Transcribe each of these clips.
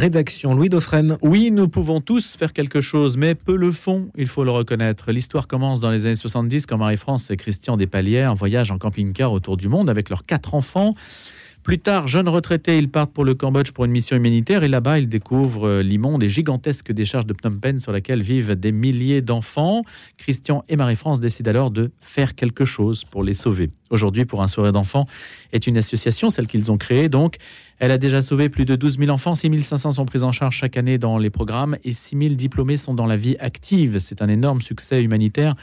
rédaction. Louis Dauphren. Oui, nous pouvons tous faire quelque chose, mais peu le font, il faut le reconnaître. L'histoire commence dans les années 70 quand Marie-France et Christian Despalières voyagent en camping-car autour du monde avec leurs quatre enfants. Plus tard, jeunes retraités, ils partent pour le Cambodge pour une mission humanitaire et là-bas, ils découvrent euh, l'immonde et gigantesque décharge de Phnom Penh sur laquelle vivent des milliers d'enfants. Christian et Marie-France décident alors de faire quelque chose pour les sauver. Aujourd'hui, pour un soirée d'enfants est une association, celle qu'ils ont créée donc. Elle a déjà sauvé plus de 12 000 enfants, 6 500 sont pris en charge chaque année dans les programmes et 6 000 diplômés sont dans la vie active. C'est un énorme succès humanitaire.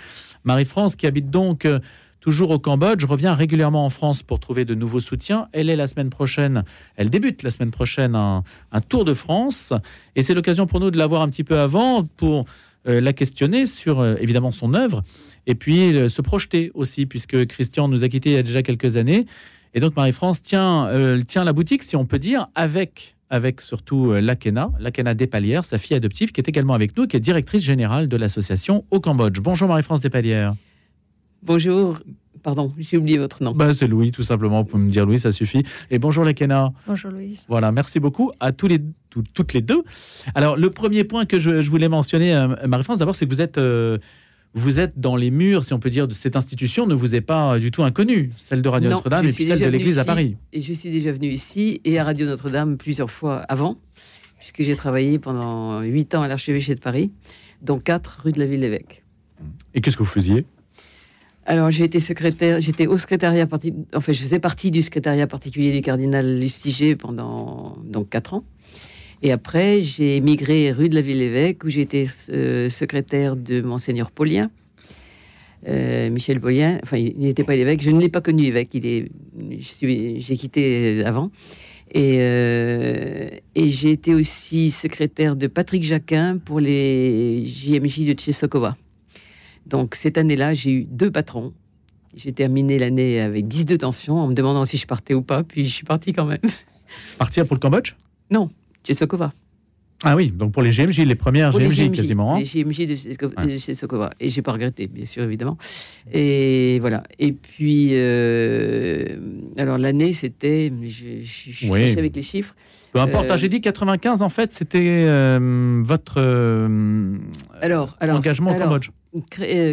Marie-France, qui habite donc euh, toujours au Cambodge, revient régulièrement en France pour trouver de nouveaux soutiens. Elle est la semaine prochaine, elle débute la semaine prochaine un, Tour de France. Et c'est l'occasion pour nous de la voir un petit peu avant pour euh, la questionner sur euh, évidemment son œuvre et puis se projeter aussi, puisque Christian nous a quittés il y a déjà quelques années. Et donc Marie-France tient, euh, tient la boutique, si on peut dire, avec avec surtout euh, Lakena, Lakena Despalières, sa fille adoptive, qui est également avec nous, qui est directrice générale de l'association au Cambodge. Bonjour Marie-France Despalières. Bonjour, pardon, j'ai oublié votre nom. Ben, c'est Louis, tout simplement. Vous pouvez me dire Louis, ça suffit. Et bonjour Lakena. Bonjour Louise. Voilà, merci beaucoup à tous les, toutes les deux. Alors, le premier point que je, voulais mentionner, euh, Marie-France, d'abord, c'est que vous êtes vous êtes dans les murs, si on peut dire, de cette institution ne vous est pas du tout inconnue, celle de Radio Notre-Dame et puis celle de l'Église à Paris. Et je suis déjà venue ici et à Radio Notre-Dame plusieurs fois avant, puisque j'ai travaillé pendant huit ans à l'archevêché de Paris, dont quatre rue de la Ville-l'Évêque. Et qu'est-ce que vous faisiez? Alors j'ai été secrétaire, j'étais au secrétariat enfin je faisais partie du secrétariat particulier du cardinal Lustiger pendant donc quatre ans. Et après, j'ai migré rue de la Ville-Évêque, où j'étais euh, secrétaire de Monseigneur Paulien. Euh, Michel Paulien, enfin, il n'était pas l'évêque, je ne l'ai pas connu évêque, il est, j'ai quitté avant. Et, euh, et j'ai été aussi secrétaire de Patrick Jacquin pour les JMJ de Tchesokova. Donc cette année-là, j'ai eu deux patrons. J'ai terminé l'année avec 10 de tension en me demandant si je partais ou pas, puis je suis parti quand même. Partir pour le Cambodge? Non, chez Sokova. Ah oui, donc pour les GMJ, les premières GMJ, quasiment. Hein. Les GMJ de chez, Sokova. Et j'ai pas regretté, bien sûr, évidemment. Et voilà. Et puis, euh, alors l'année, c'était. Je, je, suis oui. avec les chiffres. Peu importe, euh, j'ai dit 95, en fait, c'était euh, votre alors, alors, engagement au Cambodge.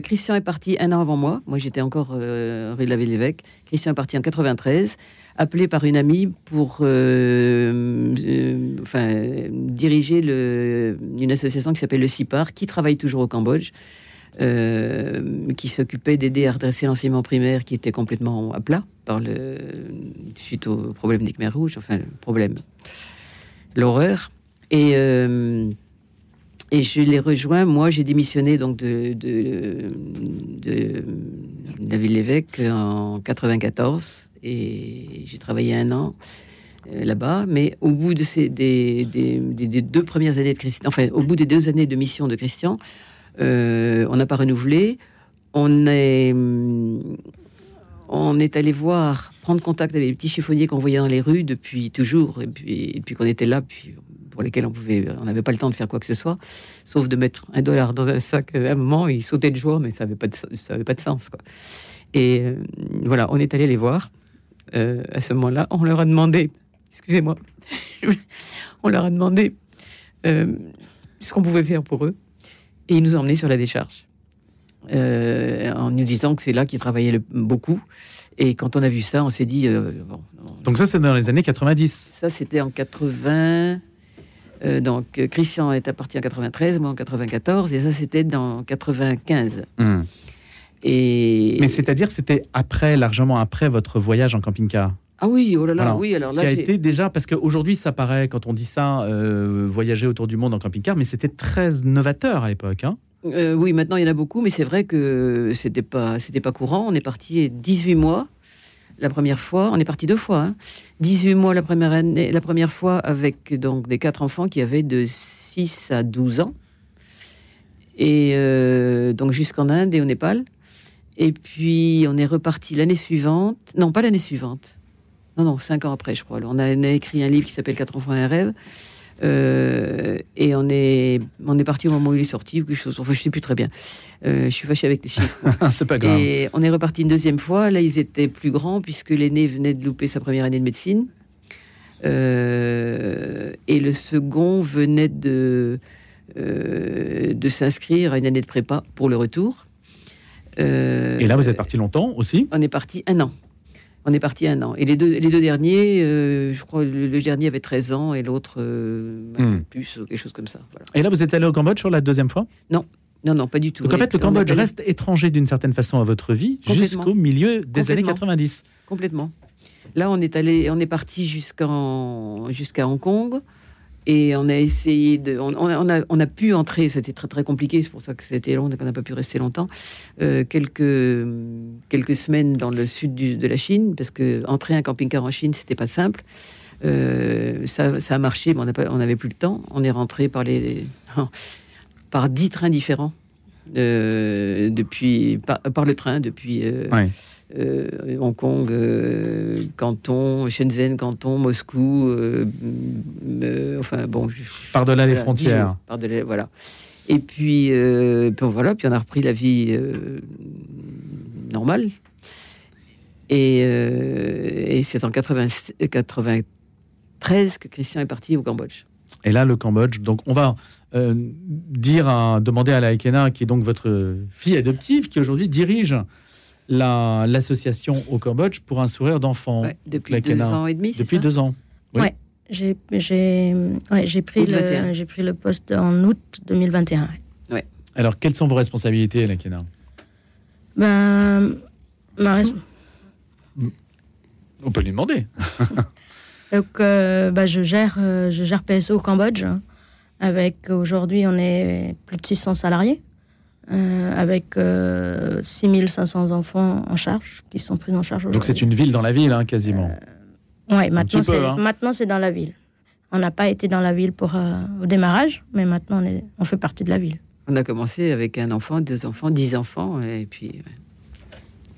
Christian est parti un an avant moi. Moi, j'étais encore rue de la Ville-l'Évêque. Christian est parti en 93 appelé par une amie pour euh, euh, enfin, diriger une association qui s'appelle le CIPAR, qui travaille toujours au Cambodge, euh, qui s'occupait d'aider à redresser l'enseignement primaire qui était complètement à plat par le, suite au problème des Khmer rouges, enfin le problème, l'horreur. Et, et je l'ai rejoint. Moi, j'ai démissionné donc de, de, de, la ville-évêque en 94 et j'ai travaillé un an euh, là-bas. Mais au bout de ces, des, deux premières années de Christian, enfin, au bout des deux années de mission de Christian, euh, on n'a pas renouvelé. On est, on est allé voir, prendre contact avec les petits chiffonniers qu'on voyait dans les rues depuis toujours, et puis, puis qu'on était là, puis pour lesquels on pouvait, on n'avait pas le temps de faire quoi que ce soit, sauf de mettre un dollar dans un sac. À un moment, ils sautaient de joie, mais ça n'avait pas de, ça avait pas de sens, quoi. Et euh, voilà, on est allé les voir. Euh, à ce moment-là, on leur a demandé, excusez-moi, on leur a demandé euh, ce qu'on pouvait faire pour eux, et ils nous ont emmenés sur la décharge, euh, en nous disant que c'est là qu'ils travaillaient beaucoup. Et quand on a vu ça, on s'est dit. Bon, donc, ça, c'est dans les années 90 Ça, c'était en 80. Donc, Christian est parti en 93, moi en 94, et ça, c'était dans 95. Mais c'est-à-dire que c'était après, largement après votre voyage en camping-car ah oui, oh là là, oui. Alors là, qui a été déjà parce qu'aujourd'hui, ça paraît quand on dit ça, euh, voyager autour du monde en camping-car, mais c'était très novateur à l'époque. Hein euh, oui, maintenant il y en a beaucoup, mais c'est vrai que c'était pas, c'était pas courant. On est parti 18 mois la première fois. On est parti deux fois. 18 hein. mois la première année, la première fois avec donc des quatre enfants qui avaient de 6 à 12 ans, et euh, donc jusqu'en Inde et au Népal. Et puis, on est reparti l'année suivante. Non, pas l'année suivante. Non, non, cinq ans après, je crois. on, a, écrit un livre qui s'appelle Quatre enfants et un rêve. Euh, et on est, on est parti au moment où il est sorti ou quelque chose. Enfin, je sais plus très bien. Euh, je suis fâché avec les chiffres. c'est pas grave. Et on est reparti une deuxième fois. Là, ils étaient plus grands puisque l'aîné venait de louper sa première année de médecine. Euh, et le second venait de, de s'inscrire à une année de prépa pour le retour. Et là, vous êtes parti longtemps aussi? On est parti un an. On est parti un an. Et les deux, les deux derniers, je crois le, le, dernier avait 13 ans et l'autre hmm. plus, quelque chose comme ça. Et là, vous êtes allé au Cambodge sur la deuxième fois? Non. Non, non, pas du tout. Donc en fait, le Cambodge reste étranger d'une certaine façon à votre vie jusqu'au milieu des années 90. Complètement. Là, on est allé, on est parti jusqu'en jusqu'à Hong Kong. Et on a essayé de. On, a, on a, pu entrer, c'était très très compliqué, c'est pour ça que c'était long, donc on n'a pas pu rester longtemps. Euh, quelques, quelques semaines dans le sud de la Chine, parce que entrer un camping-car en Chine, c'était pas simple. Euh, ça, a marché, mais on n'avait plus le temps. On est rentré par les. par dix trains différents, euh, depuis, par, le train, depuis. Hong Kong, euh, Canton, Shenzhen, Canton, Moscou, euh, enfin bon. Par-delà les frontières. Par-delà, voilà. Et puis, puis, voilà, puis on a repris la vie normale. Et, et c'est en 1993 que Christian est parti au Cambodge. Et là, le Cambodge, donc on va dire, à, demander à la Ekena, qui est donc votre fille adoptive, qui aujourd'hui dirige l'association au Cambodge pour un sourire d'enfant. depuis deux ans et demi. Depuis deux ans. Oui. Ouais, j'ai ouais, pris, le, pris le poste en août 2021. Ouais. Alors, quelles sont vos responsabilités, Lakena ben, ma On peut lui demander. Donc, euh, ben, je, gère, euh, je gère PSO au Cambodge. Avec aujourd'hui, on est plus de 600 salariés. Euh, avec 6500 euh, enfants en charge, qui sont pris en charge Donc c'est une ville dans la ville, hein, quasiment euh, Oui, maintenant c'est hein. maintenant c'est dans la ville. On n'a pas été dans la ville pour, au démarrage, mais maintenant on, est, on fait partie de la ville. On a commencé avec un enfant, deux enfants, dix enfants, et puis...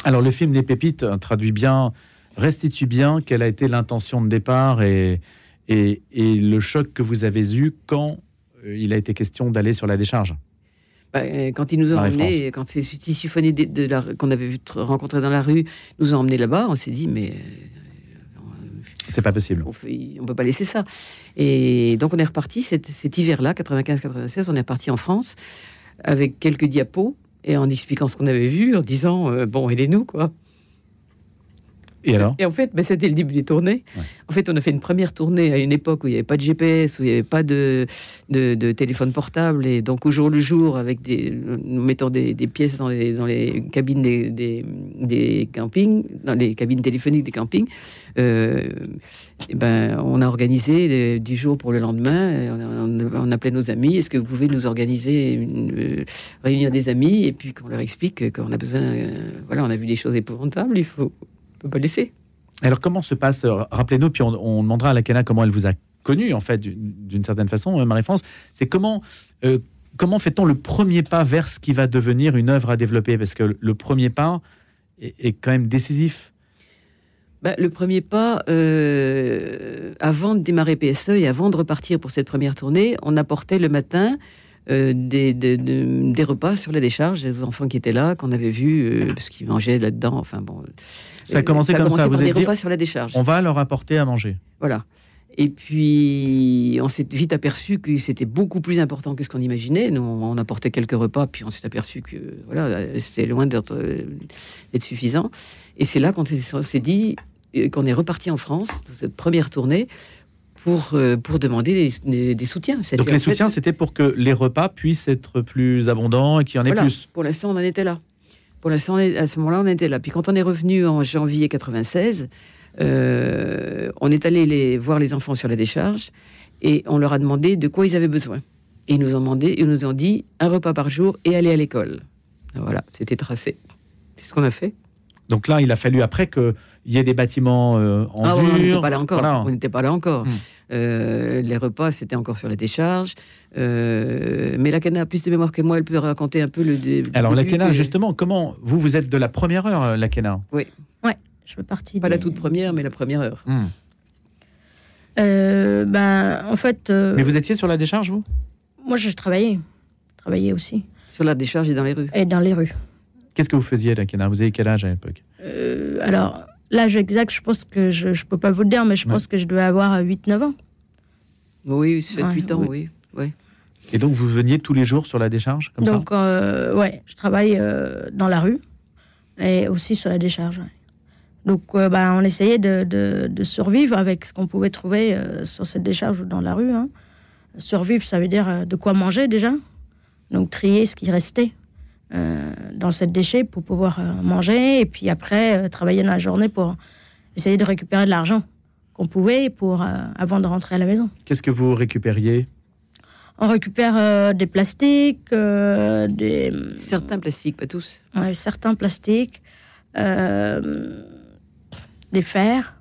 Alors le film Les Pépites traduit bien, restitue bien quelle a été l'intention de départ et, et, et, le choc que vous avez eu quand il a été question d'aller sur la décharge. Bah, euh, quand ils nous ont emmenés, quand ces de, de qu'on avait vu rencontrer dans la rue nous ont emmenés là-bas, on s'est dit mais euh, c'est pas possible. On, ne peut pas laisser ça. Et donc on est reparti cet, cet hiver-là, 95-96, on est reparti en France avec quelques diapos et en expliquant ce qu'on avait vu, en disant euh, bon aidez-nous quoi. Et alors Et en fait, ben, c'était le début des tournées. En fait, on a fait une première tournée à une époque où il n'y avait pas de GPS, où il n'y avait pas de, de, téléphone portable. Et donc, au jour le jour, avec des, nous mettant des, pièces dans les, dans les cabines des, des, campings, dans les cabines téléphoniques des campings, euh, et ben, on a organisé du jour pour le lendemain. On, appelait nos amis. Est-ce que vous pouvez nous organiser, une, euh, réunir des amis? Et puis qu'on leur explique qu'on a besoin. Euh, voilà, on a vu des choses épouvantables. Il faut peut pas laisser. Alors comment se passe, euh, rappelez-nous, puis on, demandera à la Cana comment elle vous a connu en fait d'une certaine façon, euh, Marie-France, c'est comment, euh, comment fait-on le premier pas vers ce qui va devenir une œuvre à développer? Parce que le premier pas est, quand même décisif. Bah, le premier pas, avant de démarrer PSE et avant de repartir pour cette première tournée, on apportait le matin des, des, repas sur la décharge aux enfants qui étaient là, qu'on avait vus, parce qu'ils mangeaient là-dedans. Enfin bon, ça a commencé comme ça. Vous avez des repas sur la décharge. On va leur apporter à manger. Voilà. Et puis, on s'est vite aperçu que c'était beaucoup plus important que ce qu'on imaginait. Nous, on apportait quelques repas, puis on s'est aperçu que voilà, c'était loin d'être suffisant. Et c'est là qu'on s'est dit qu'on est reparti en France, de cette première tournée, pour, euh, pour demander des, soutiens. Donc les soutiens, c'était pour que les repas puissent être plus abondants et qu'il y en ait plus. Pour l'instant, on en était là. Pour l'instant, à ce moment-là, on était là. Puis quand on est revenu en janvier 96, euh, on est allé les, voir les enfants sur la décharge et on leur a demandé de quoi ils avaient besoin. Et ils nous ont demandé, ils nous ont dit un repas par jour et aller à l'école. Voilà, c'était tracé. C'est ce qu'on a fait. Donc là, il a fallu après qu'il y ait des bâtiments euh, en ah, dur. on n'était pas là encore. On n'était pas là encore. Hmm. Euh, les repas, c'était encore sur la décharge. Euh, mais la Cana a plus de mémoire que moi, elle peut raconter un peu le. Alors, la Cana, justement, comment. Vous, vous êtes de la première heure, euh, la Cana Oui. Ouais, je fais partie. Pas la toute première, mais la première heure. Hmm. ben, en fait. Mais vous étiez sur la décharge, vous? Moi, je travaillais. Je travaillais aussi. Sur la décharge et dans les rues Et dans les rues. Qu'est-ce que vous faisiez, la Cana Vous avez quel âge à l'époque? Alors, L'âge exact, je pense que je ne peux pas vous le dire, mais je Ouais. pense que je devais avoir 8-9 ans. Oui, 7-8 Ouais, ans, oui. oui. Et donc, vous veniez tous les jours sur la décharge, comme Donc, euh, ouais, je travaille euh, dans la rue et aussi sur la décharge. Donc, euh, bah, on essayait de, de- de survivre avec ce qu'on pouvait trouver euh, sur cette décharge ou dans la rue. hein. Survivre, ça veut dire euh, de quoi manger déjà. Donc, trier ce qui restait euh, dans cette déchet pour pouvoir euh, manger. Et puis après, euh, travailler dans la journée pour essayer de récupérer de l'argent qu'on pouvait pour, euh, avant de rentrer à la maison. Qu'est-ce que vous récupériez? On récupère euh, des plastiques, euh, des, Certains plastiques, pas tous. Ouais, certains plastiques, euh, des fers,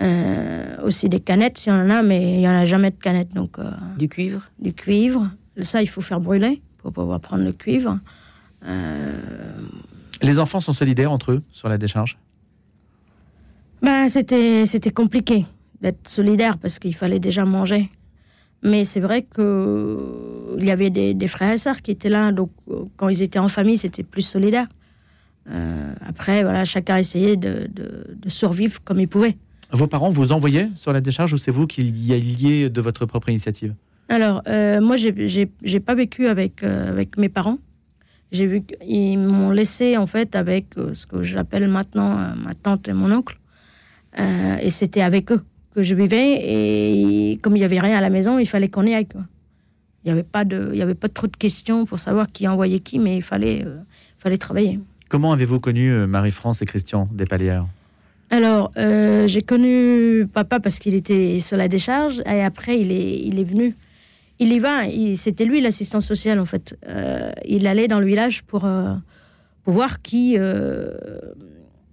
euh, aussi des canettes s'il y en a, mais il n'y en a jamais de canettes, donc euh, Du cuivre? du cuivre. Ça, il faut faire brûler pour pouvoir prendre le cuivre. Euh, Les enfants sont solidaires entre eux sur la décharge? Ben, c'était, c'était compliqué d'être solidaire parce qu'il fallait déjà manger. Mais c'est vrai que il y avait des, des frères et sœurs qui étaient là, donc quand ils étaient en famille, c'était plus solidaire. Euh, après, voilà, chacun essayait de, de, de survivre comme il pouvait. Vos parents vous envoyaient sur la décharge ou c'est vous qui y alliez de votre propre initiative? Alors, euh, moi, j'ai- j'ai j'ai pas vécu avec, euh, avec mes parents. J'ai vu qu'ils m'ont laissé, en fait, avec euh, ce que j'appelle maintenant euh, ma tante et mon oncle. Euh, et c'était avec eux que je vivais. Et comme il n'y avait rien à la maison, il fallait qu'on y aille. quoi. Il n'y avait, pas de- il y avait pas trop de questions pour savoir qui envoyait qui, mais il fallait, euh, fallait travailler. Comment avez-vous connu Marie-France et Christian Despalières? Alors, euh, j'ai connu papa parce qu'il était sur la décharge et après, il est, il est venu. Il y va, c'était lui l'assistant social en fait. Euh, il allait dans le village pour, euh, pour voir qui. euh,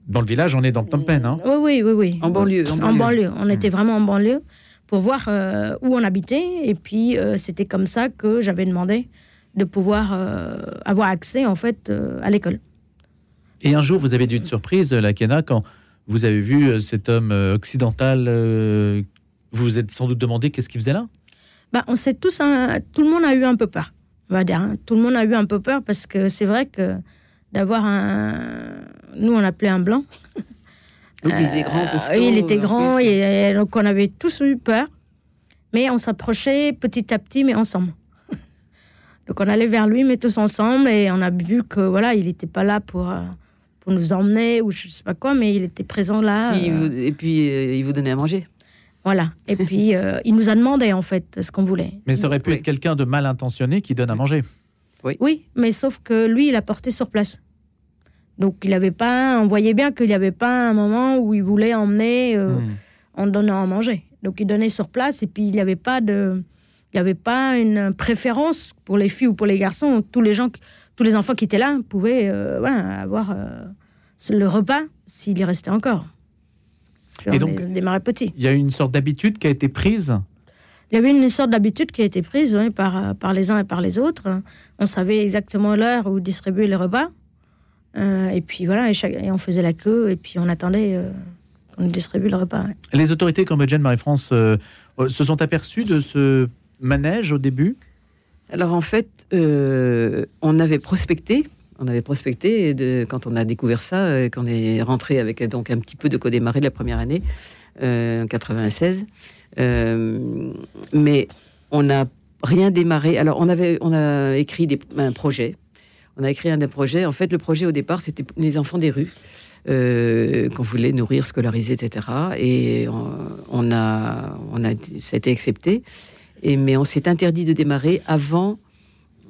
Dans le village, on est dans Phnom Penh. Hein Oui, oui, oui. oui. En banlieue. En En banlieue. banlieue. On était vraiment en banlieue pour voir euh, où on habitait. Et puis, euh, c'était comme ça que j'avais demandé de pouvoir euh, avoir accès en fait euh, à l'école. Et un jour, vous avez eu une surprise, la Kena, quand vous avez vu cet homme occidental. euh, vous vous êtes sans doute demandé qu'est-ce qu'il faisait là? Bah, on sait tous, un- tout le monde a eu un peu peur, on va dire. hein. Tout le monde a eu un peu peur parce que c'est vrai que d'avoir un. Nous, on appelait un blanc. Donc, il était grand, Euh, costaud, il était grand, plus. et, et donc on avait tous eu peur. Mais on s'approchait petit à petit, mais ensemble. donc on allait vers lui, mais tous ensemble, et on a vu que voilà, il n'était pas là pour, euh, pour nous emmener ou je sais pas quoi, mais il était présent là. Euh, vous- et puis, euh, il vous donnait à manger. Voilà. Et puis euh, il nous a demandé en fait ce qu'on voulait. Mais ça aurait pu Oui. être quelqu'un de mal intentionné qui donne à manger. Oui, mais sauf que lui, il a porté sur place. Donc il avait pas, on voyait bien qu'il n'y avait pas un moment où il voulait emmener euh, Hmm. en donnant à manger. Donc il donnait sur place et puis il n'y avait pas de, il y avait pas une préférence pour les filles ou pour les garçons. Tous les gens, tous les enfants qui étaient là pouvaient euh, voilà, avoir euh, le repas s'il y restait encore. Et donc- petit. Il y a eu une sorte d'habitude qui a été prise. Il y avait une sorte d'habitude qui a été prise par, par les uns et par les autres. On savait exactement l'heure où distribuer les repas. Euh, et puis voilà, et, chaque- et on faisait la queue et puis on attendait euh, qu'on nous distribue le repas. Les autorités cambodgiennes, Marie-France, euh, euh, se sont aperçues de ce manège au début? Alors en fait, euh, on avait prospecté, on avait prospecté et quand on a découvert ça, euh, qu'on est rentré avec euh, donc un petit peu de co-démarré de la première année, euh, en 96. Euh, mais on n'a rien démarré. Alors on avait, on a écrit des, un projet. On a écrit un des projets. En fait, le projet au départ, c'était les enfants des rues. Qu'on voulait nourrir, scolariser, etc. Et on, a, on a, ça a été accepté. Et, mais on s'est interdit de démarrer avant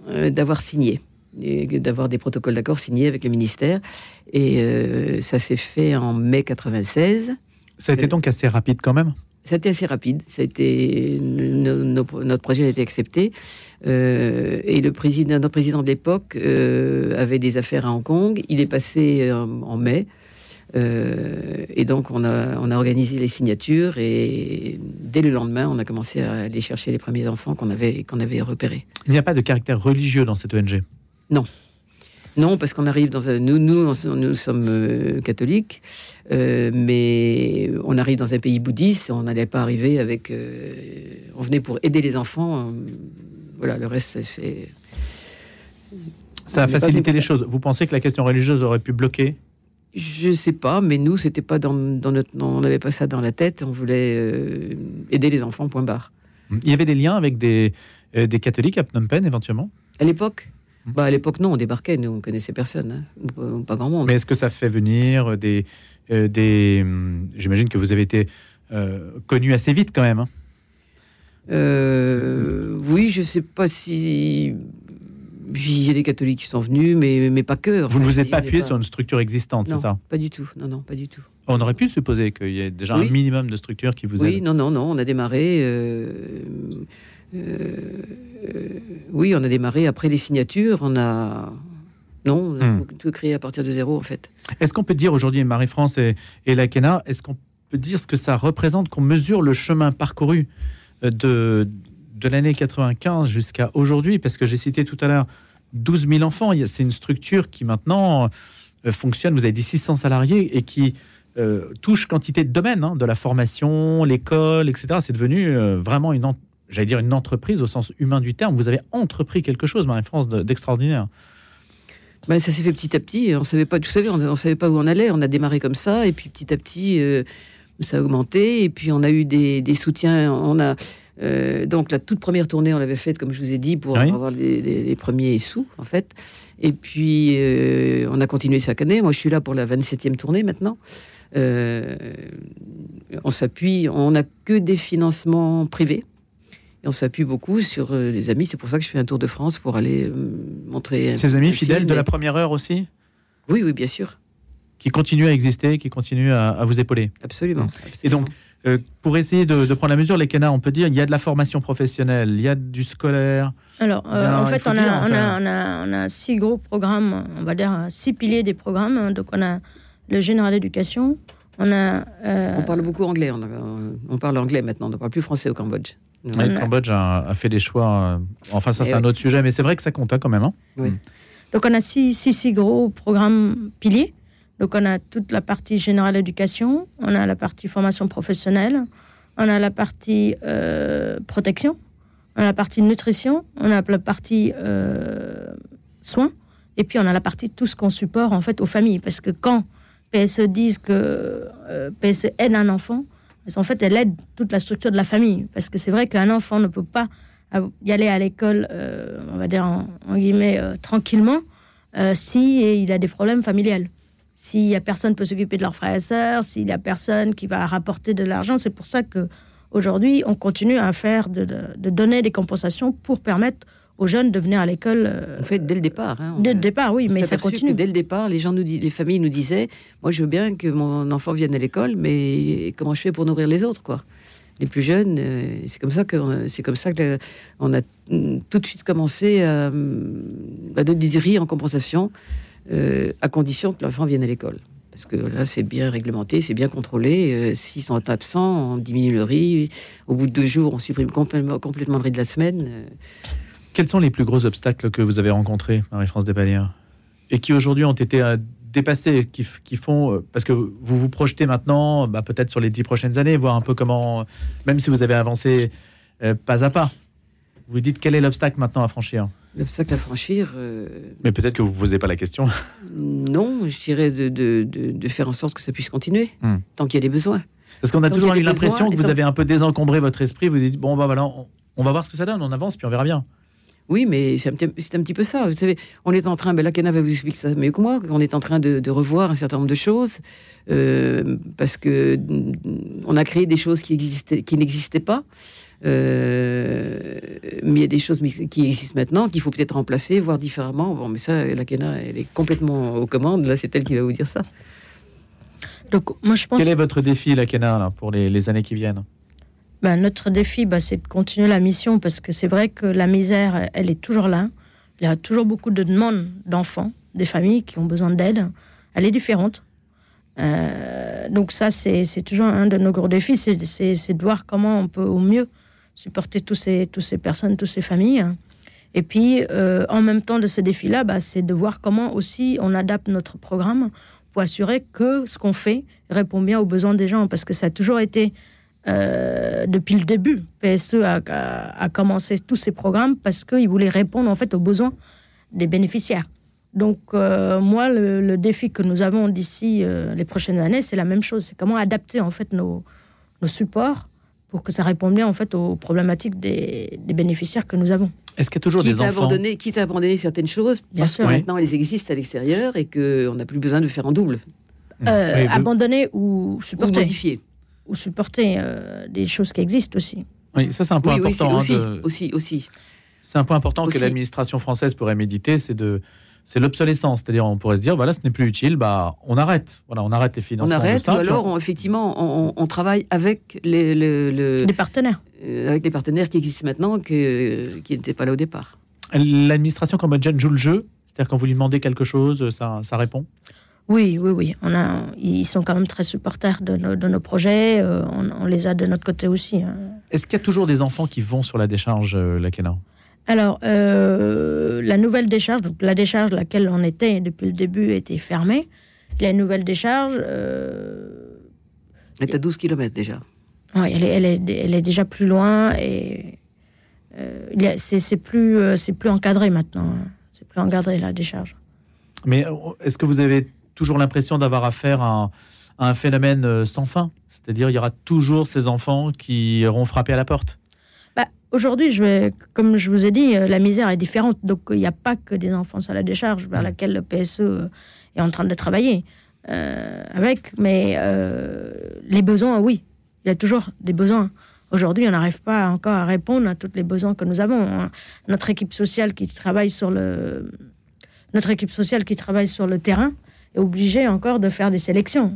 d'avoir signé, d'avoir des protocoles d'accord signés avec le ministère. Et euh, ça s'est fait en mai 96. Ça a été donc assez rapide quand même? Ça a été assez rapide. Ça a été, no- no- notre projet a été accepté. Euh, et le président, notre président de l'époque euh, avait des affaires à Hong Kong. Il est passé en mai. Euh, et donc, on a, on a organisé les signatures. Et dès le lendemain, on a commencé à aller chercher les premiers enfants qu'on avait, qu'on avait repérés. Il n'y a pas de caractère religieux dans cette ONG. Non, parce qu'on arrive dans un. Nous, nous, nous sommes euh, catholiques, euh, mais on arrive dans un pays bouddhiste. On n'allait pas arriver avec. euh, on venait pour aider les enfants. voilà, le reste, c'est fait. Ça a facilité les choses. Vous pensez que la question religieuse aurait pu bloquer? Je sais pas, mais nous, c'était pas dans, notre, on n'avait pas ça dans la tête. On voulait aider les enfants. Point barre. Il y avait des liens avec des, des catholiques à Phnom Penh éventuellement? À l'époque? Bah, à l'époque, non, on débarquait, nous, on connaissait personne, hein. pas, grand monde. Mais est-ce que ça fait venir des. des hum, J'imagine que vous avez été connu assez vite quand même. Hein. oui, je sais pas si il y a des catholiques qui sont venus, mais, mais pas que. Vous ne vous êtes pas appuyé sur une structure existante, c'est ça? Pas du tout. Non, non, pas du tout. On aurait pu supposer qu'il y ait déjà un minimum de structures qui vous Oui, non, non, non. On a démarré. Euh, oui, on a démarré après les signatures. On a. Non, on a hmm. tout créé à partir de zéro, en fait. Est-ce qu'on peut dire aujourd'hui, Marie-France et, et la Kena, est-ce qu'on peut dire ce que ça représente, qu'on mesure le chemin parcouru euh, de de l'année 95 jusqu'à aujourd'hui, parce que j'ai cité tout à l'heure 12 000 enfants, c'est une structure qui maintenant euh, fonctionne, vous avez dit 600 salariés, et qui euh, touche quantité de domaines, hein, de la formation, l'école, etc. C'est devenu euh, vraiment une, j'allais dire une entreprise au sens humain du terme. Vous avez entrepris quelque chose, Marie-France, d'extraordinaire. Ben, ça s'est fait petit à petit. On savait pas, vous savez, on, ne savait pas où on allait. On a démarré comme ça, et puis petit à petit, ça a augmenté. Et puis on a eu des, des soutiens. On a euh, donc la toute première tournée, on l'avait faite, comme je vous ai dit, pour avoir les, premiers sous, en fait. Et puis, euh, on a continué chaque année. Moi, je suis là pour la 27e tournée maintenant. Euh, on s'appuie, on n'a que des financements privés. Et on s'appuie beaucoup sur les amis. C'est pour ça que je fais un tour de France pour aller montrer. Ces amis fidèles de la première heure aussi? Oui, oui, bien sûr. Qui continuent à exister, qui continuent à, vous épauler. Absolument. Et donc, euh, pour essayer de, prendre la mesure, les canards, on peut dire, il y a de la formation professionnelle, il y a du scolaire. Alors, euh, en fait, on a, on, a, on, a, six gros programmes, on va dire six piliers des programmes. Donc, on a le général éducation, on a. Euh, on parle beaucoup anglais, on, parle anglais maintenant, on ne parle plus français au Cambodge. Le Cambodge a, fait des choix. enfin, ça, c'est un autre sujet, mais c'est vrai que ça compte hein, quand même. Hein. oui. Hmm. Donc, on a six, six, six gros programmes piliers. Donc on a toute la partie générale éducation, on a la partie formation professionnelle, on a la partie euh, protection, on a la partie nutrition, on a la partie euh, soins, et puis on a la partie tout ce qu'on supporte en fait aux familles. Parce que quand PSE disent que euh, PSE aide un enfant, en fait elle aide toute la structure de la famille. Parce que c'est vrai qu'un enfant ne peut pas y aller à l'école, on va dire en, guillemets, tranquillement, si il a des problèmes familiales. S'il y a personne peut s'occuper de leurs frères et sœurs, s'il y a personne qui va rapporter de l'argent, c'est pour ça que aujourd'hui on continue à faire de, donner des compensations pour permettre aux jeunes de venir à l'école. Euh, en fait, dès le départ. Hein, dès le départ, oui, mais ça continue. dès le départ, les gens nous les familles nous disaient, moi, je veux bien que mon enfant vienne à l'école, mais comment je fais pour nourrir les autres, quoi? Les plus jeunes, euh, c'est comme ça que c'est comme ça que on a tout de suite commencé à, à donner des riz en compensation. Euh, à condition que l'enfant vienne à l'école. Parce que là, c'est bien réglementé, c'est bien contrôlé. Euh, s'ils sont absents, on diminue le riz. Au bout de deux jours, on supprime complètement, complètement le riz de la semaine. Euh. Quels sont les plus gros obstacles que vous avez rencontrés, Marie-France Despalières Et qui aujourd'hui ont été dépassés, qui, qui, font. Parce que vous vous projetez maintenant, bah, peut-être sur les dix prochaines années, voir un peu comment. Même si vous avez avancé pas à pas. Vous dites quel est l'obstacle maintenant à franchir L'obstacle à franchir. Euh, Mais peut-être que vous ne posez pas la question. Non, je dirais de, de, de, faire en sorte que ça puisse continuer, hmm. tant qu'il y a des besoins. Parce qu'on a toujours eu l'impression que vous avez un peu désencombré votre esprit. Vous dites, bon, bah voilà, on, va voir ce que ça donne, on avance, puis on verra bien. Oui, mais c'est un, un, petit peu ça. Vous savez, on est en train, ben là, Kena va vous expliquer ça mieux que moi, on est en train de, de revoir un certain nombre de choses, euh, parce que mm, on a créé des choses qui, existaient, qui n'existaient pas. Euh, mais il y a des choses qui existent maintenant qu'il faut peut-être remplacer, voir différemment. Bon, mais ça, la Kena, elle est complètement aux commandes. Là, c'est elle qui va vous dire ça. Donc, moi, je pense. Quel est votre défi, la Kena, là, pour les, années qui viennent? Ben, Notre défi, ben, c'est de continuer la mission parce que c'est vrai que la misère, elle est toujours là. Il y a toujours beaucoup de demandes d'enfants, des familles qui ont besoin d'aide. Elle est différente. Euh, donc ça, c'est toujours un de nos gros défis, c'est de voir comment on peut au mieux supporter toutes ces personnes, toutes ces familles. Et puis, euh, en même temps de ce défi-là, bah, c'est de voir comment aussi on adapte notre programme pour assurer que ce qu'on fait répond bien aux besoins des gens. Parce que ça a toujours été, euh, depuis le début, PSE a, a, commencé tous ces programmes parce qu'il voulait répondre en fait aux besoins des bénéficiaires. Donc, euh, moi, le, défi que nous avons d'ici euh, les prochaines années, c'est la même chose. C'est comment adapter en fait nos, nos, supports pour que ça réponde bien en fait aux problématiques des, des bénéficiaires que nous avons. Est-ce qu'il y a toujours des enfants abandonné, Quitte à abandonner certaines choses, bien sûr. Maintenant, elles existent à l'extérieur et qu'on n'a plus besoin de faire en double. Euh, abandonner ou supporter. Ou modifier. Ou supporter des choses qui existent aussi. Oui, ça c'est un point important. Oui, hein, aussi, aussi, C'est un point important que l'administration française pourrait méditer, c'est de c'est l'obsolescence. C'est-à-dire, on pourrait se dire, voilà, ce n'est plus utile, bah, on arrête. Voilà, on arrête les financements. On arrête, ou alors, effectivement, on, travaille avec les, les partenaires. Euh, avec les partenaires qui existent maintenant, que, qui n'étaient pas là au départ. L'administration cambodgienne joue le jeu C'est-à-dire, quand vous lui demandez quelque chose, ça, ça répond oui, oui, oui. On a, ils sont quand même très supporters de nos, de nos projets. Euh, on, les a de notre côté aussi. Hein. Est-ce qu'il y a toujours des enfants qui vont sur la décharge, euh, la Kena alors, euh, la nouvelle décharge, donc la décharge laquelle on était depuis le début, était fermée. La nouvelle décharge. Euh, elle est à 12 km déjà. Oui, elle est, elle, est, elle est déjà plus loin et euh, c'est plus, c'est plus encadré maintenant. Hein. C'est plus encadré la décharge. Mais est-ce que vous avez toujours l'impression d'avoir affaire à un phénomène sans fin C'est-à-dire, il y aura toujours ces enfants qui iront frapper à la porte Aujourd'hui, je vais, comme je vous ai dit, euh, la misère est différente. Donc, il n'y a pas que des enfants à la décharge vers laquelle le PSE euh, est en train de travailler euh, avec. Mais les besoins, oui, il y a toujours des besoins. Aujourd'hui, on n'arrive pas encore à répondre à tous les besoins que nous avons. Hein. Notre équipe sociale qui travaille sur le, notre équipe sociale qui travaille sur le terrain est obligée encore de faire des sélections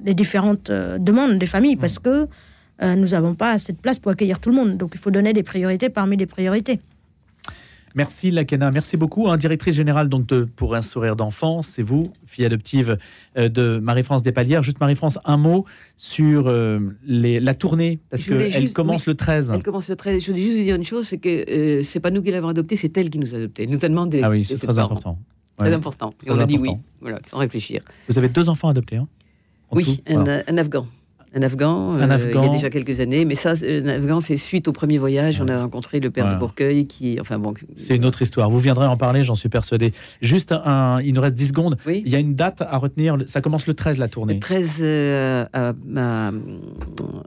des différentes demandes des familles parce que euh, nous n'avons pas assez de place pour accueillir tout le monde. Donc il faut donner des priorités parmi les priorités. Merci Lakena, merci beaucoup. Hein, directrice générale donc de Pour un sourire d'enfant, c'est vous, fille adoptive euh, de Marie-France Despalières. Juste Marie-France, un mot sur euh, les, la tournée, parce qu'elle commence le 13. Elle commence le 13. Je voulais juste vous dire une chose, c'est que c'est pas nous qui l'avons adoptée, c'est elle qui nous a adoptés. Elle nous a demandé. Ah oui, c'est très important. Très important. Et on a dit oui, voilà, sans réfléchir. Vous avez deux enfants adoptés, hein Oui, un, un Afghan. Un Afghan, euh, il y a déjà quelques années. Mais ça, un Afghan, c'est suite au premier voyage. On a rencontré le père de Bourcueil qui. Enfin bon. C'est une autre histoire. Vous viendrez en parler, j'en suis persuadé. Juste, un, il nous reste 10 secondes. Il y a une date à retenir. Ça commence le 13, la tournée. Le 13 euh, à,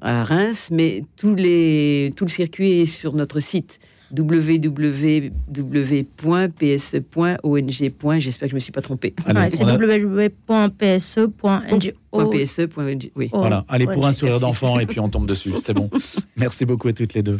à, Reims, mais tous les, tout le circuit est sur notre site www.pse.ong. J'espère que je ne me suis pas trompé. c'est www.pse.ngo. E oui. Voilà, allez pour un sourire d'enfant et puis on tombe dessus. C'est bon. Merci beaucoup à toutes les deux.